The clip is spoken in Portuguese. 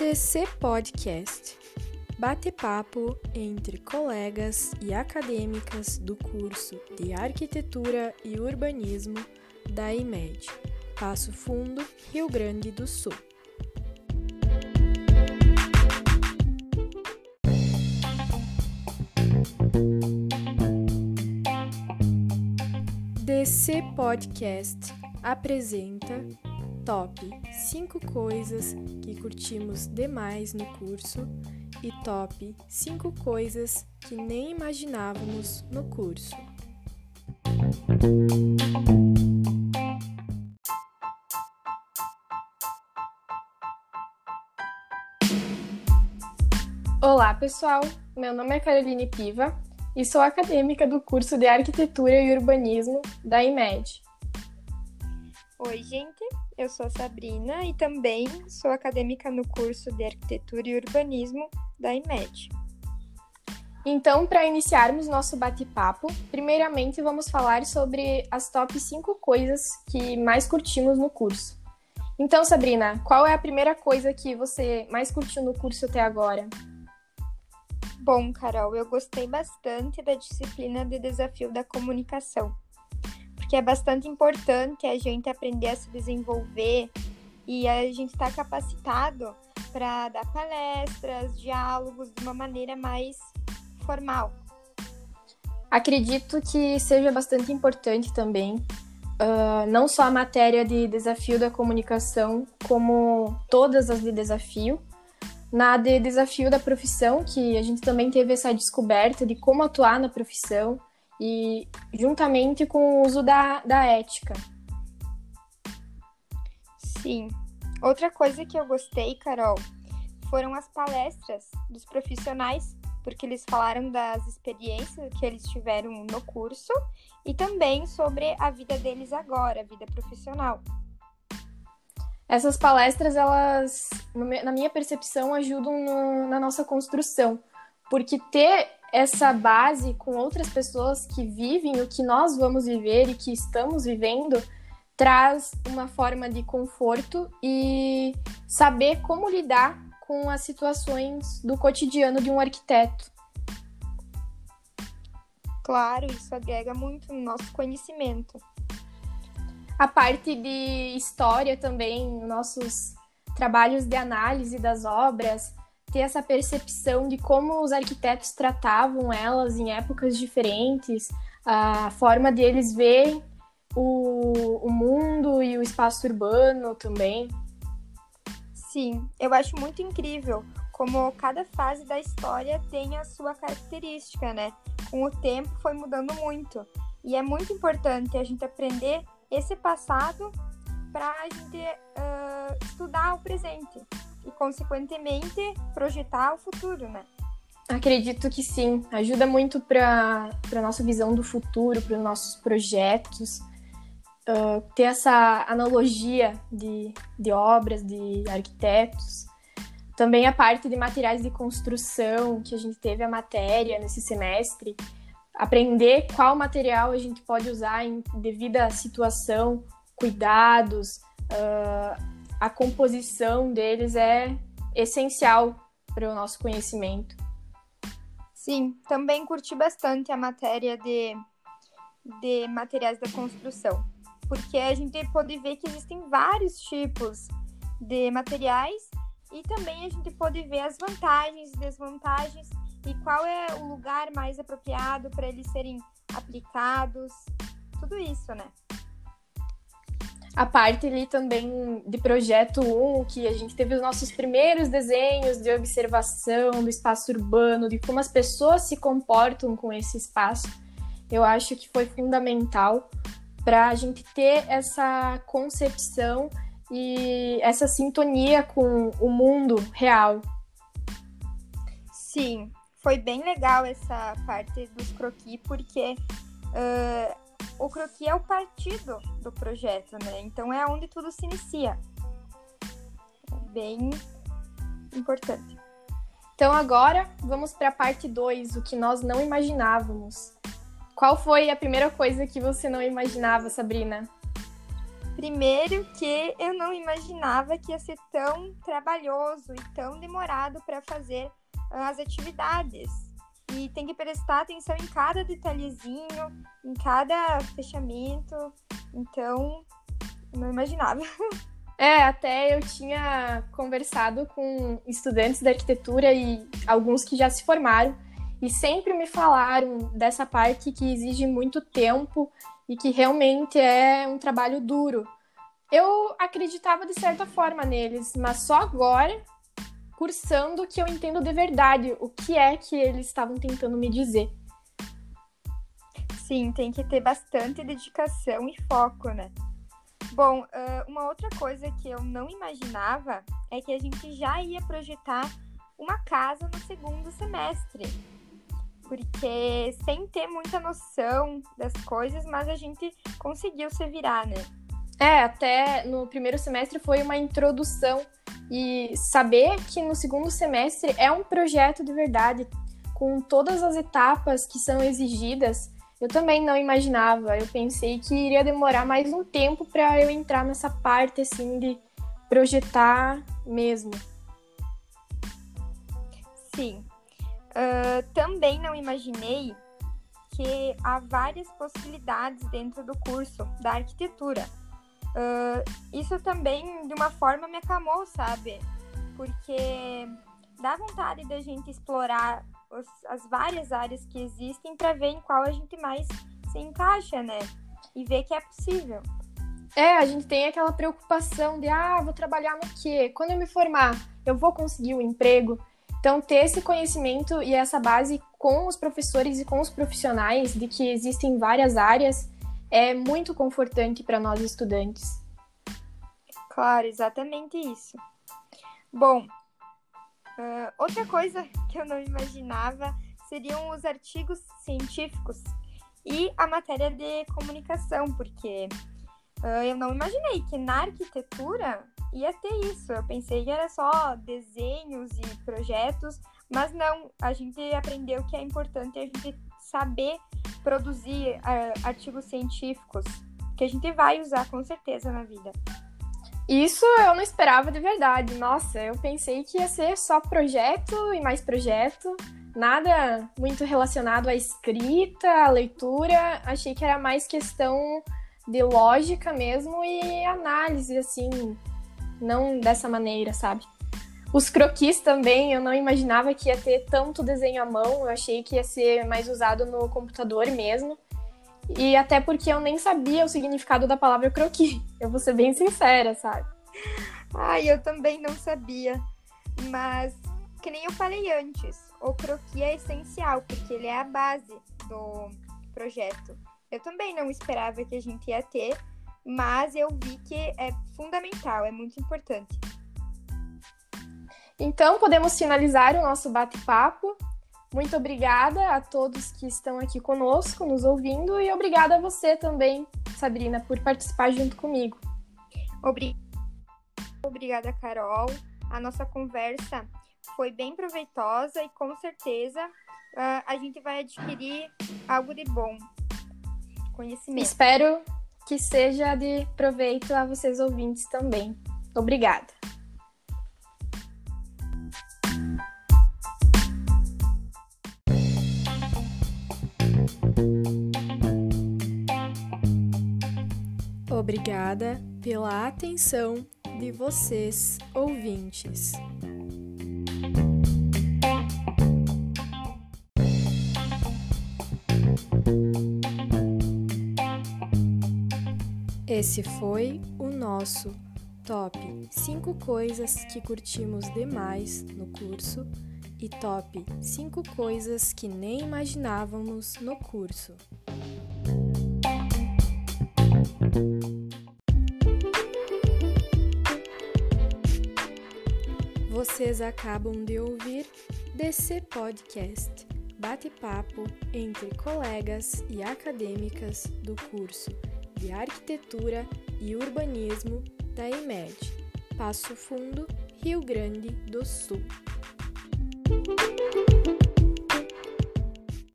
DC Podcast bate-papo entre colegas e acadêmicas do curso de Arquitetura e Urbanismo da IMED, Passo Fundo, Rio Grande do Sul. DC Podcast apresenta Top 5 coisas que curtimos demais no curso e Top 5 coisas que nem imaginávamos no curso. Olá, pessoal. Meu nome é Caroline Piva e sou acadêmica do curso de Arquitetura e Urbanismo da IMED. Oi, gente. Eu sou a Sabrina e também sou acadêmica no curso de Arquitetura e Urbanismo da IMED. Então, para iniciarmos nosso bate-papo, primeiramente vamos falar sobre as top 5 coisas que mais curtimos no curso. Então, Sabrina, qual é a primeira coisa que você mais curtiu no curso até agora? Bom, Carol, eu gostei bastante da disciplina de desafio da comunicação, porque é bastante importante a gente aprender a se desenvolver e a gente estar tá capacitado para dar palestras, diálogos de uma maneira mais formal. Acredito que seja bastante importante também, uh, não só a matéria de desafio da comunicação, como todas as de desafio, na de desafio da profissão, que a gente também teve essa descoberta de como atuar na profissão e juntamente com o uso da, da ética. Sim. Outra coisa que eu gostei, Carol, foram as palestras dos profissionais, porque eles falaram das experiências que eles tiveram no curso e também sobre a vida deles agora, a vida profissional. Essas palestras, elas, na minha percepção, ajudam no, na nossa construção, porque ter essa base com outras pessoas que vivem o que nós vamos viver e que estamos vivendo traz uma forma de conforto e saber como lidar com as situações do cotidiano de um arquiteto. Claro, isso agrega muito no nosso conhecimento a parte de história também, nossos trabalhos de análise das obras, ter essa percepção de como os arquitetos tratavam elas em épocas diferentes, a forma deles verem o, o mundo e o espaço urbano também. Sim, eu acho muito incrível como cada fase da história tem a sua característica, né? Com o tempo foi mudando muito. E é muito importante a gente aprender esse passado para a gente uh, estudar o presente e, consequentemente, projetar o futuro, né? Acredito que sim. Ajuda muito para a nossa visão do futuro, para os nossos projetos. Uh, ter essa analogia de, de obras, de arquitetos. Também a parte de materiais de construção, que a gente teve a matéria nesse semestre aprender qual material a gente pode usar em devida situação, cuidados, uh, a composição deles é essencial para o nosso conhecimento. Sim, também curti bastante a matéria de, de materiais da construção, porque a gente pode ver que existem vários tipos de materiais e também a gente pode ver as vantagens e desvantagens e qual é o lugar mais apropriado para eles serem aplicados, tudo isso, né? A parte ali também de projeto 1, que a gente teve os nossos primeiros desenhos de observação do espaço urbano, de como as pessoas se comportam com esse espaço, eu acho que foi fundamental para a gente ter essa concepção e essa sintonia com o mundo real. Sim, foi bem legal essa parte dos croquis, porque uh, o croquis é o partido do projeto, né? Então é onde tudo se inicia. Bem importante. Então agora vamos para a parte 2, o que nós não imaginávamos. Qual foi a primeira coisa que você não imaginava, Sabrina? Primeiro que eu não imaginava que ia ser tão trabalhoso e tão demorado para fazer as atividades. Tem que prestar atenção em cada detalhezinho, em cada fechamento. Então, não imaginava. É, até eu tinha conversado com estudantes de arquitetura e alguns que já se formaram e sempre me falaram dessa parte que exige muito tempo e que realmente é um trabalho duro. Eu acreditava de certa forma neles, mas só agora, cursando, que eu entendo de verdade o que é que eles estavam tentando me dizer. Sim, tem que ter bastante dedicação e foco, né? Bom, uma outra coisa que eu não imaginava é que a gente já ia projetar uma casa no segundo semestre. Porque sem ter muita noção das coisas, mas a gente conseguiu se virar, né? É, até no primeiro semestre foi uma introdução e saber que no segundo semestre é um projeto de verdade, com todas as etapas que são exigidas, eu também não imaginava. Eu pensei que iria demorar mais um tempo para eu entrar nessa parte assim de projetar mesmo. Sim. Uh, também não imaginei que há várias possibilidades dentro do curso da arquitetura. Uh, isso também, de uma forma, me acalmou, sabe? Porque dá vontade da gente explorar os, as várias áreas que existem para ver em qual a gente mais se encaixa, né? E ver que é possível. É, a gente tem aquela preocupação de, ah, vou trabalhar no quê? Quando eu me formar, eu vou conseguir o um emprego? Então, ter esse conhecimento e essa base com os professores e com os profissionais de que existem várias áreas é muito confortante para nós estudantes. Claro, exatamente isso. Bom, Uh, outra coisa que eu não imaginava seriam os artigos científicos e a matéria de comunicação, porque uh, eu não imaginei que na arquitetura ia ter isso. Eu pensei que era só desenhos e projetos, mas não. A gente aprendeu que é importante a gente saber produzir uh, artigos científicos, que a gente vai usar com certeza na vida. Isso eu não esperava de verdade. Nossa, eu pensei que ia ser só projeto e mais projeto. Nada muito relacionado à escrita, à leitura. Achei que era mais questão de lógica mesmo e análise, assim, não dessa maneira, sabe? Os croquis também, eu não imaginava que ia ter tanto desenho à mão, eu achei que ia ser mais usado no computador mesmo. E até porque eu nem sabia o significado da palavra croqui. Eu vou ser bem sincera, sabe? Ai, eu também não sabia. Mas, que nem eu falei antes, o croqui é essencial, porque ele é a base do projeto. Eu também não esperava que a gente ia ter, mas eu vi que é fundamental, é muito importante. Então, podemos finalizar o nosso bate-papo. Muito obrigada a todos que estão aqui conosco, nos ouvindo, e obrigada a você também, Sabrina, por participar junto comigo. Obrigada, Carol. A nossa conversa foi bem proveitosa e com certeza uh, a gente vai adquirir algo de bom. Conhecimento. Espero que seja de proveito a vocês ouvintes também. Obrigada. Obrigada pela atenção de vocês, ouvintes. Esse foi o nosso top 5 coisas que curtimos demais no curso e top 5 coisas que nem imaginávamos no curso. Vocês acabam de ouvir DC Podcast, bate-papo entre colegas e acadêmicas do curso de Arquitetura e Urbanismo da IMED, Passo Fundo, Rio Grande do Sul.